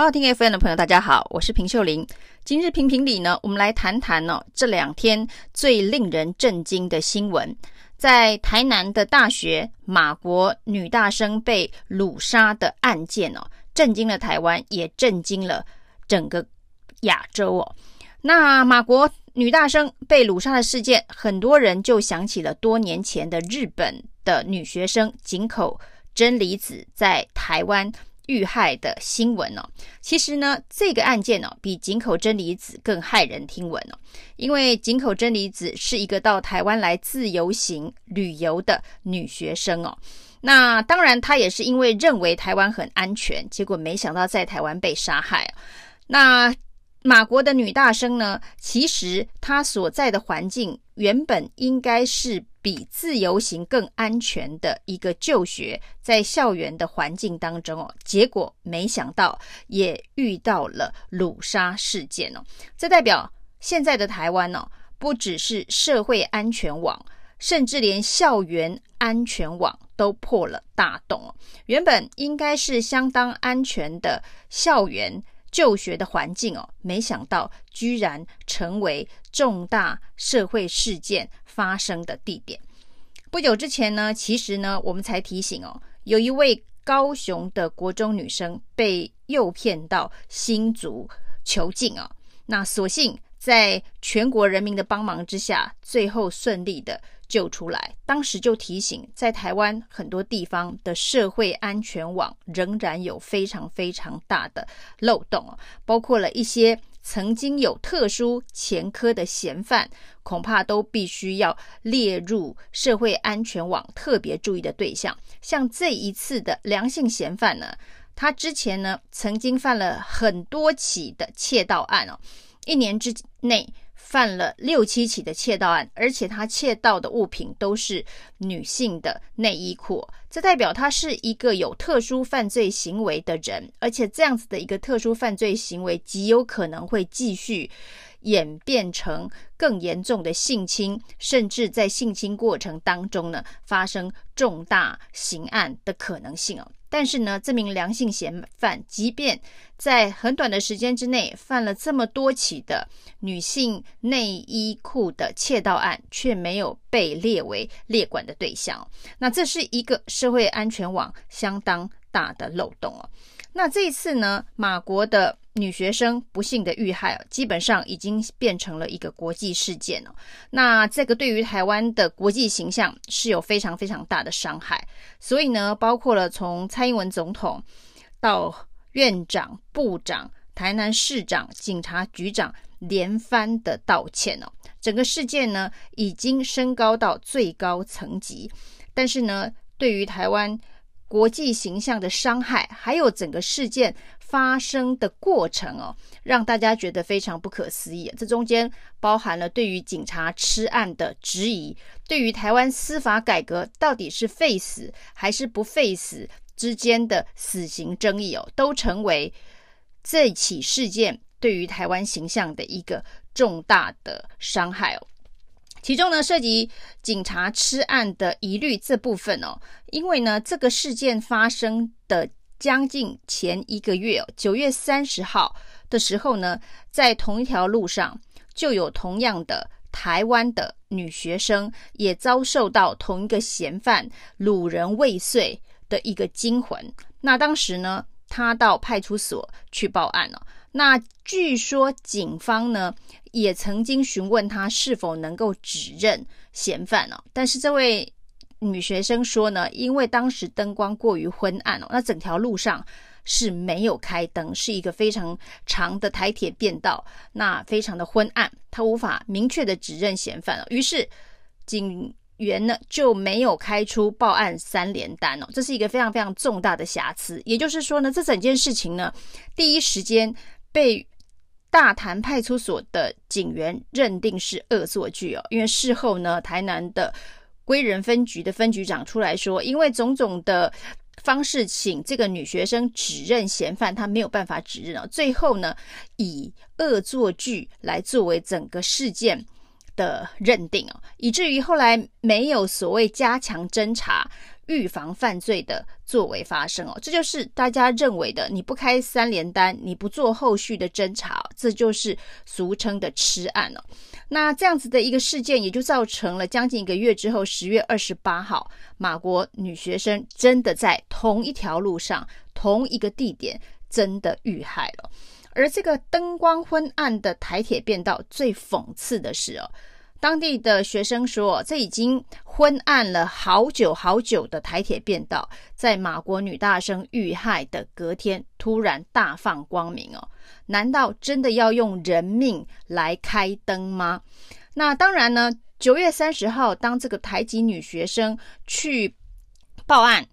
好，听 FM 的朋友，大家好，我是平秀玲。今日评评理呢，我们来谈谈哦，这两天最令人震惊的新闻，在台南的大学马国女大生被掳杀的案件哦，震惊了台湾，也震惊了整个亚洲哦。那马国女大生被掳杀的事件，很多人就想起了多年前的日本的女学生井口真理子在台湾遇害的新闻哦，其实呢，这个案件哦，比井口真理子更骇人听闻哦。因为井口真理子是一个到台湾来自由行旅游的女学生哦。那当然，她也是因为认为台湾很安全，结果没想到在台湾被杀害。那马国的女大生呢，其实她所在的环境原本应该是。比自由行更安全的一个就学，在校园的环境当中哦，结果没想到也遇到了掳杀事件哦。这代表现在的台湾哦，不只是社会安全网，甚至连校园安全网都破了大洞哦。原本应该是相当安全的校园就学的环境哦，没想到居然成为重大社会事件发生的地点。不久之前呢，其实呢，我们才提醒哦，有一位高雄的国中女生被诱骗到新竹囚禁哦，那所幸在全国人民的帮忙之下，最后顺利的救出来。当时就提醒，在台湾很多地方的社会安全网仍然有非常非常大的漏洞，包括了一些。曾经有特殊前科的嫌犯，恐怕都必须要列入社会安全网特别注意的对象。像这一次的梁姓嫌犯呢，他之前呢曾经犯了很多起的窃盗案哦，一年之内。犯了六七起的窃盗案，而且他窃盗的物品都是女性的内衣裤，这代表他是一个有特殊犯罪行为的人，而且这样子的一个特殊犯罪行为极有可能会继续演变成更严重的性侵，甚至在性侵过程当中呢发生重大刑案的可能性哦。但是呢，这名梁姓嫌犯，即便在很短的时间之内犯了这么多起的女性内衣裤的窃盗案，却没有被列为列管的对象。那这是一个社会安全网相当大的漏洞哦。那这一次呢，马国的女学生不幸的遇害，基本上已经变成了一个国际事件了。那这个对于台湾的国际形象是有非常非常大的伤害。所以呢，包括了从蔡英文总统到院长、部长、台南市长、警察局长连番的道歉哦，整个事件呢已经升高到最高层级。但是呢，对于台湾。国际形象的伤害，还有整个事件发生的过程哦，让大家觉得非常不可思议。这中间包含了对于警察吃案的质疑，对于台湾司法改革到底是废死还是不废死之间的死刑争议哦，都成为这起事件对于台湾形象的一个重大的伤害哦。其中呢，涉及警察吃案的疑虑这部分哦，因为呢，这个事件发生的将近前一个月哦，九月三十号的时候呢，在同一条路上就有同样的台湾的女学生也遭受到同一个嫌犯掳人未遂的一个惊魂。那当时呢，她到派出所去报案了。那据说警方呢，也曾经询问他是否能够指认嫌犯哦，但是这位女学生说呢，因为当时灯光过于昏暗哦，那整条路上是没有开灯，是一个非常长的台铁便道，那非常的昏暗，她无法明确的指认嫌犯哦。于是警员呢就没有开出报案三联单哦，这是一个非常非常重大的瑕疵。也就是说呢，这整件事情呢，第一时间被。大潭派出所的警员认定是恶作剧哦，因为事后呢，台南的归仁分局的分局长出来说，因为种种的方式请这个女学生指认嫌犯，她没有办法指认哦。最后呢，以恶作剧来作为整个事件的认定哦，以至于后来没有所谓加强侦查。预防犯罪的作为发生哦，这就是大家认为的，你不开三连单，你不做后续的侦查，这就是俗称的吃案哦。那这样子的一个事件，也就造成了将近一个月之后，十月二十八号，马国女学生真的在同一条路上、同一个地点真的遇害了。而这个灯光昏暗的台铁便道，最讽刺的是哦。当地的学生说，这已经昏暗了好久好久的台铁便道，在马国女大生遇害的隔天突然大放光明哦，难道真的要用人命来开灯吗？那当然呢，九月三十号，当这个台籍女学生去报案，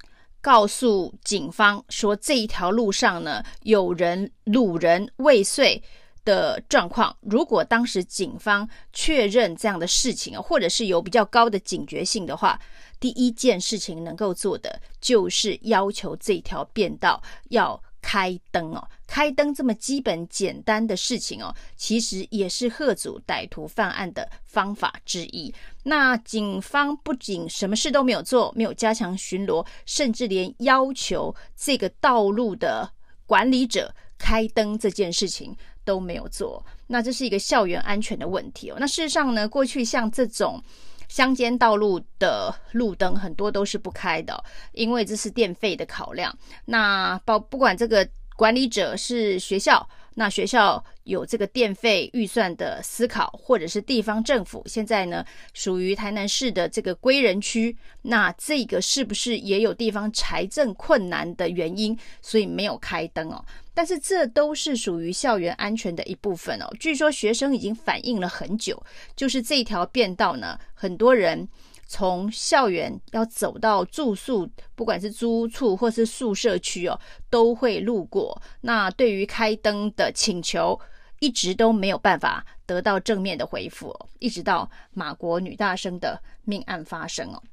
告诉警方说这一条路上呢有人掳人未遂。的状况，如果当时警方确认这样的事情，或者是有比较高的警觉性的话，第一件事情能够做的就是要求这条便道要开灯哦。开灯这么基本简单的事情哦，其实也是吓阻歹徒犯案的方法之一。那警方不仅什么事都没有做，没有加强巡逻，甚至连要求这个道路的管理者开灯这件事情。都没有做，那这是一个校园安全的问题哦。那事实上呢，过去像这种乡间道路的路灯很多都是不开的，因为这是电费的考量。那包不管这个管理者是学校。那学校有这个电费预算的思考，或者是地方政府现在呢，属于台南市的这个归仁区，那这个是不是也有地方财政困难的原因，所以没有开灯哦？但是这都是属于校园安全的一部分哦。据说学生已经反映了很久，就是这条便道呢，很多人。从校园要走到住宿，不管是租处或是宿舍区哦，都会路过。那对于开灯的请求，一直都没有办法得到正面的回复哦，一直到马国女大生的命案发生哦。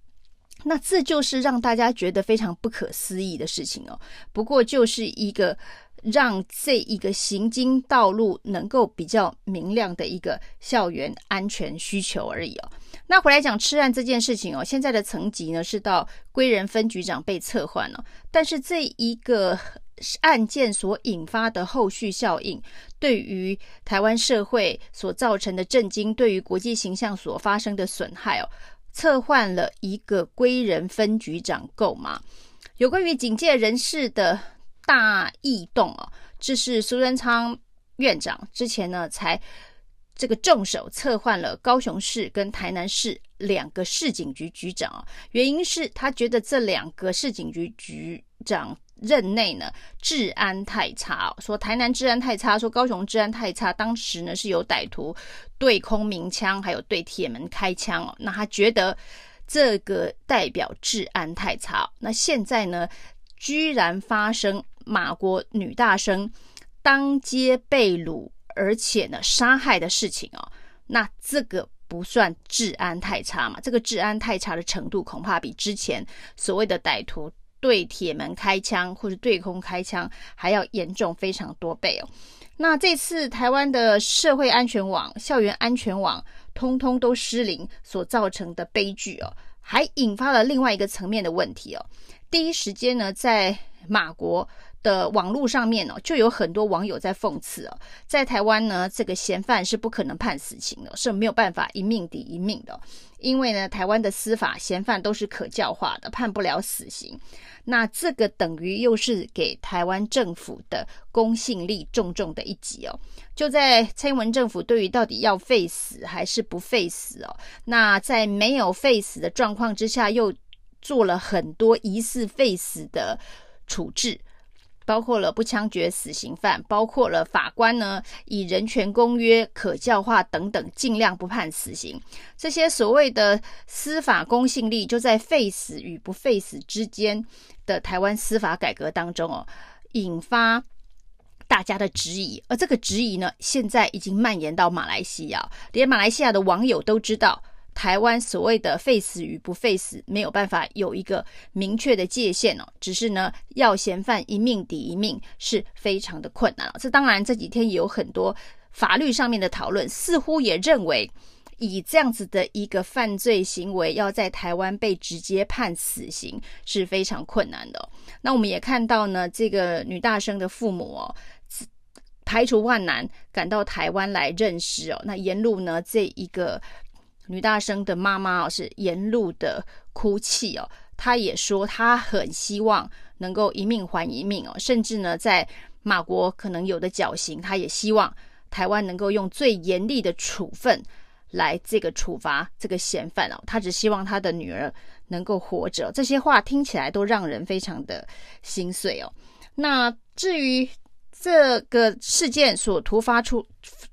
那这就是让大家觉得非常不可思议的事情哦。不过就是一个让这一个行经道路能够比较明亮的一个校园安全需求而已哦。那回来讲吃案这件事情哦，现在的层级呢是到归仁分局长被撤换了，但是这一个案件所引发的后续效应，对于台湾社会所造成的震惊，对于国际形象所发生的损害哦，撤换了一个归仁分局长够吗？有关于警戒人士的大异动哦，这是苏贞昌院长之前呢才。这个重手策换了高雄市跟台南市两个市警局局长啊，原因是他觉得这两个市警局局长任内呢治安太差，说台南治安太差，说高雄治安太差，当时呢是有歹徒对空鸣枪，还有对铁门开枪哦，那他觉得这个代表治安太差，那现在呢居然发生马国女大生当街被掳。而且呢，杀害的事情哦，那这个不算治安太差嘛？这个治安太差的程度，恐怕比之前所谓的歹徒对铁门开枪或者对空开枪还要严重非常多倍哦。那这次台湾的社会安全网、校园安全网通通都失灵所造成的悲剧哦，还引发了另外一个层面的问题哦。第一时间呢，在马国。的网络上面哦，就有很多网友在讽刺哦，在台湾呢，这个嫌犯是不可能判死刑的，是没有办法一命抵一命的，因为呢，台湾的司法嫌犯都是可教化的，判不了死刑。那这个等于又是给台湾政府的公信力重重的一击哦。就在蔡英文政府对于到底要废死还是不废死哦，那在没有废死的状况之下，又做了很多疑似废死的处置。包括了不枪决死刑犯，包括了法官呢以人权公约可教化等等，尽量不判死刑。这些所谓的司法公信力，就在废死与不废死之间的台湾司法改革当中哦，引发大家的质疑。而这个质疑呢，现在已经蔓延到马来西亚，连马来西亚的网友都知道。台湾所谓的废死与不废死没有办法有一个明确的界限哦，只是呢要嫌犯一命抵一命是非常的困难。这当然这几天也有很多法律上面的讨论，似乎也认为以这样子的一个犯罪行为，要在台湾被直接判死刑是非常困难的。那我们也看到呢，这个女大生的父母哦，排除万难赶到台湾来认尸哦。那沿路呢，这一个女大生的妈妈哦，是沿路的哭泣哦。她也说，她很希望能够一命还一命哦，甚至呢，在马国可能有的绞刑，她也希望台湾能够用最严厉的处分来这个处罚这个嫌犯哦。她只希望她的女儿能够活着。这些话听起来都让人非常的心碎哦。那至于这个事件所突发出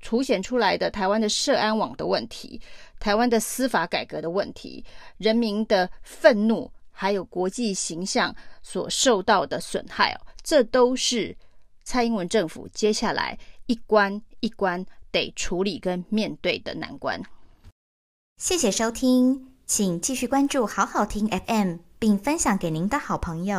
凸显出来的台湾的社安网的问题，台湾的司法改革的问题，人民的愤怒。还有国际形象所受到的损害哦，这都是蔡英文政府接下来一关一关得处理跟面对的难关。谢谢收听，请继续关注好好听 FM，并分享给您的好朋友。